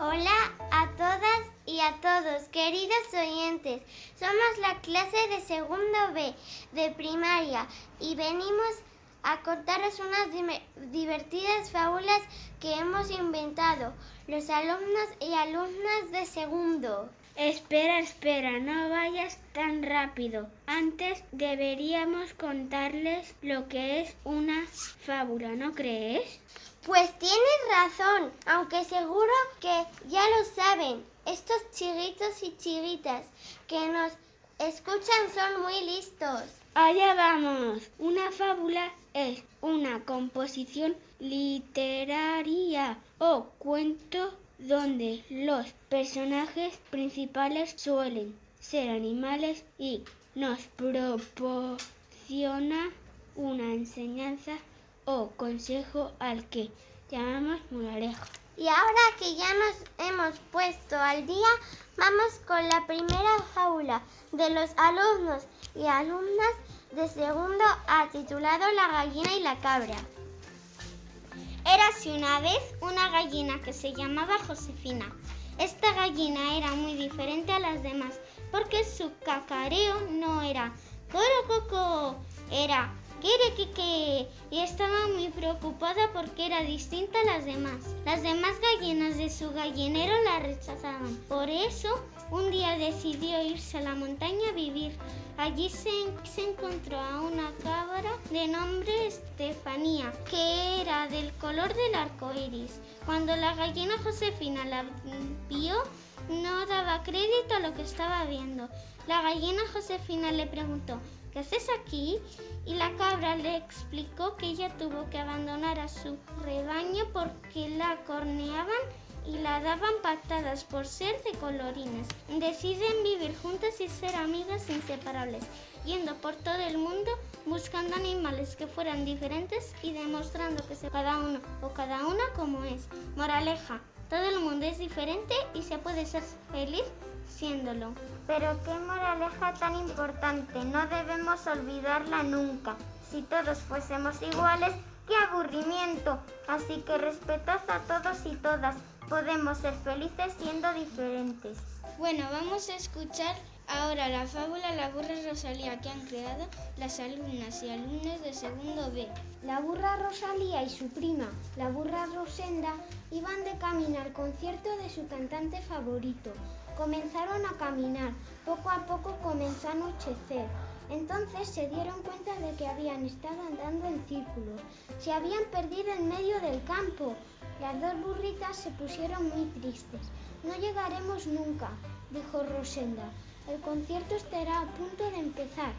Hola a todas y a todos, queridos oyentes. Somos la clase de segundo B de primaria y venimos a contaros unas divertidas fábulas que hemos inventado los alumnos y alumnas de segundo. Espera, espera, no vayas tan rápido. Antes deberíamos contarles lo que es una fábula, ¿no crees? Pues tienes razón, aunque seguro que ya lo saben. Estos chiguitos y chiguitas que nos escuchan son muy listos. Allá vamos. Una fábula es una composición literaria o cuento donde los personajes principales suelen ser animales y nos proporciona una enseñanza o consejo al que llamamos moraleja. Y ahora que ya nos hemos puesto al día, vamos con la primera fábula de los alumnos y alumnas de segundo A titulado La gallina y la cabra. Érase una vez una gallina que se llamaba Josefina. Esta gallina era muy diferente a las demás porque su cacareo no era coro coco, era que y estaba muy preocupada porque era distinta a las demás. Las demás gallinas de su gallinero la rechazaban. Por eso, un día decidió irse a la montaña a vivir. Allí se, se encontró a una cabra de nombre Estefanía, que era del color del arco iris. Cuando la gallina Josefina la vio, no daba crédito a lo que estaba viendo. La gallina Josefina le preguntó, ¿qué haces aquí? Y la cabra le explicó que ella tuvo que abandonar a su rebaño porque la corneaban y la daban patadas por ser de colorines. Deciden vivir juntas y ser amigas inseparables, yendo por todo el mundo buscando animales que fueran diferentes y demostrando que se cada uno o cada una como es. Moraleja, todo el mundo es diferente y se puede ser feliz siéndolo. Pero qué moraleja tan importante, no debemos olvidarla nunca. Si todos fuésemos iguales, qué aburrimiento. Así que respetad a todos y todas. Podemos ser felices siendo diferentes. Bueno, vamos a escuchar ahora la fábula La burra Rosalía que han creado las alumnas y alumnos de segundo B. La burra Rosalía y su prima, la burra Rosenda, iban de camino al concierto de su cantante favorito. Comenzaron a caminar, poco a poco comenzó a anochecer. Entonces se dieron cuenta de que habían estado andando en círculos. Se habían perdido en medio del campo. Las dos burritas se pusieron muy tristes. No llegaremos nunca, dijo Rosenda. El concierto estará a punto de empezar.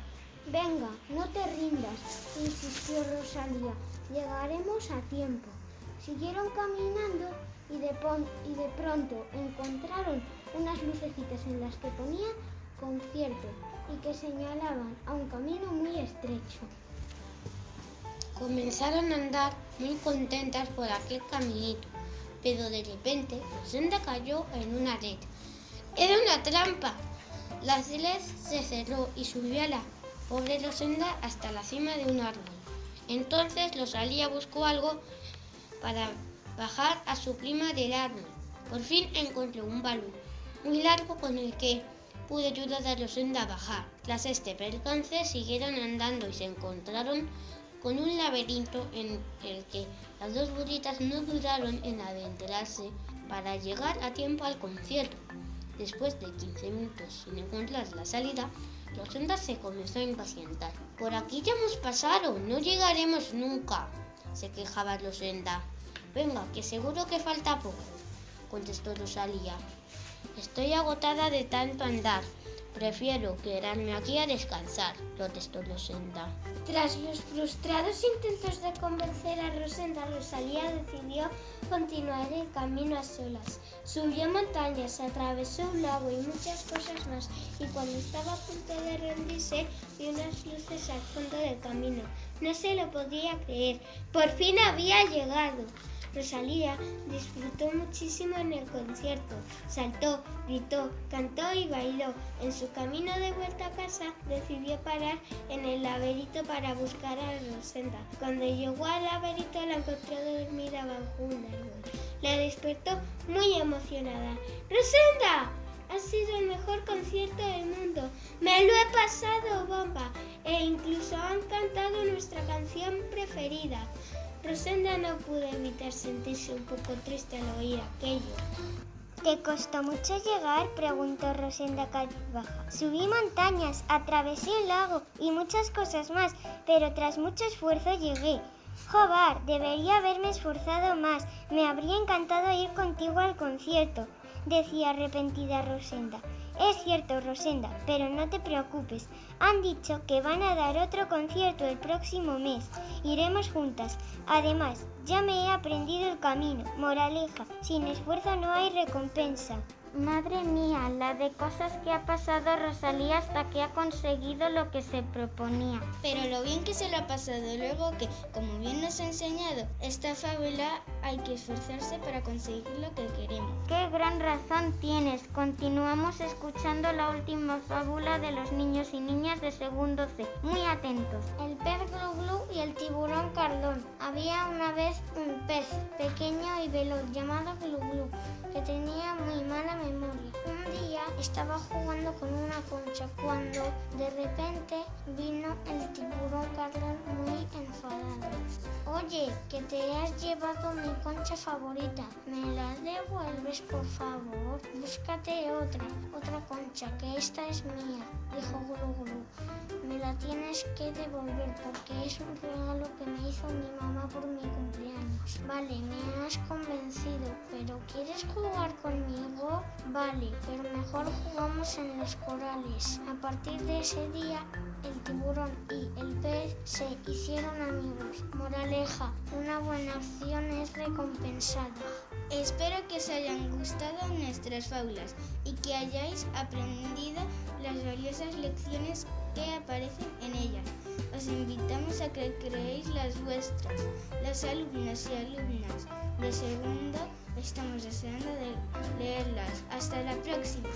Venga, no te rindas, insistió Rosalía. Llegaremos a tiempo. Siguieron caminando y de, y de pronto encontraron unas lucecitas en las que ponía concierto y que señalaban a un camino muy estrecho. Comenzaron a andar muy contentas por aquel caminito, pero de repente Rosenda cayó en una red. Era una trampa. La red se cerró y subió a la pobre Rosenda hasta la cima de un árbol. Entonces Rosalía buscó algo para bajar a su prima del árbol. Por fin encontró un balón muy largo con el que pude ayudar a Rosenda a bajar. Tras este percance siguieron andando y se encontraron con un laberinto en el que las dos burritas no dudaron en adentrarse para llegar a tiempo al concierto. Después de 15 minutos sin encontrar la salida, Rosenda se comenzó a impacientar. Por aquí ya hemos pasado, no llegaremos nunca, se quejaba Rosenda. Venga, que seguro que falta poco, contestó Rosalía. Estoy agotada de tanto andar. Prefiero quedarme aquí a descansar, protestó Rosenda. Tras los frustrados intentos de convencer a Rosenda, Rosalía decidió continuar el camino a solas. Subió montañas, atravesó un lago y muchas cosas más, y cuando estaba a punto de rendirse, vio unas luces al fondo del camino. No se lo podía creer. Por fin había llegado. Rosalía disfrutó muchísimo en el concierto. Saltó, gritó, cantó y bailó. En su camino de vuelta a casa decidió parar en el laberinto para buscar a Rosenda. Cuando llegó al laberinto la encontró dormida bajo un árbol. La despertó muy emocionada. ¡Rosenda! Ha sido el mejor concierto del mundo. Me lo he pasado bomba e incluso han cantado nuestra canción preferida. Rosenda no pudo evitar sentirse un poco triste al oír aquello. ¿Te costó mucho llegar? preguntó Rosenda cabizbaja. Subí montañas, atravesé un lago y muchas cosas más, pero tras mucho esfuerzo llegué. Jobar, debería haberme esforzado más. Me habría encantado ir contigo al concierto, decía arrepentida Rosenda. Es cierto, Rosenda, pero no te preocupes. Han dicho que van a dar otro concierto el próximo mes. Iremos juntas. Además, ya me he aprendido el camino. Moraleja, sin esfuerzo no hay recompensa. Madre mía, la de cosas que ha pasado Rosalía hasta que ha conseguido lo que se proponía. Pero lo bien que se lo ha pasado luego que, como bien nos ha enseñado, esta fábula hay que esforzarse para conseguir lo que queremos. Qué gran razón tienes. Continuamos escuchando la última fábula de los niños y niñas de segundo C. Muy atentos. El Glu y el tiburón Cardón. Había una vez un pez pequeño y veloz llamado Glu que tenía muy mala memoria. Un día estaba jugando con una concha cuando de repente vino el tiburón Carlón muy. Oye, que te has llevado mi concha favorita. ¿Me la devuelves por favor? Búscate otra, otra concha, que esta es mía, dijo Gulu Gulu. Me la tienes que devolver porque es un regalo que me hizo mi mamá por mi cumpleaños. Vale, me has convencido, pero ¿quieres jugar conmigo? Vale, pero mejor jugamos en los corales. A partir de ese día, el tiburón y el pez se hicieron amigos. Moraleja, una buena acción es recompensada. Espero que os hayan gustado nuestras fábulas y que hayáis aprendido las valiosas lecciones que aparecen en ellas. Os invitamos a que creéis las vuestras. Las alumnas y alumnas de segundo estamos deseando de leerlas. Hasta la próxima.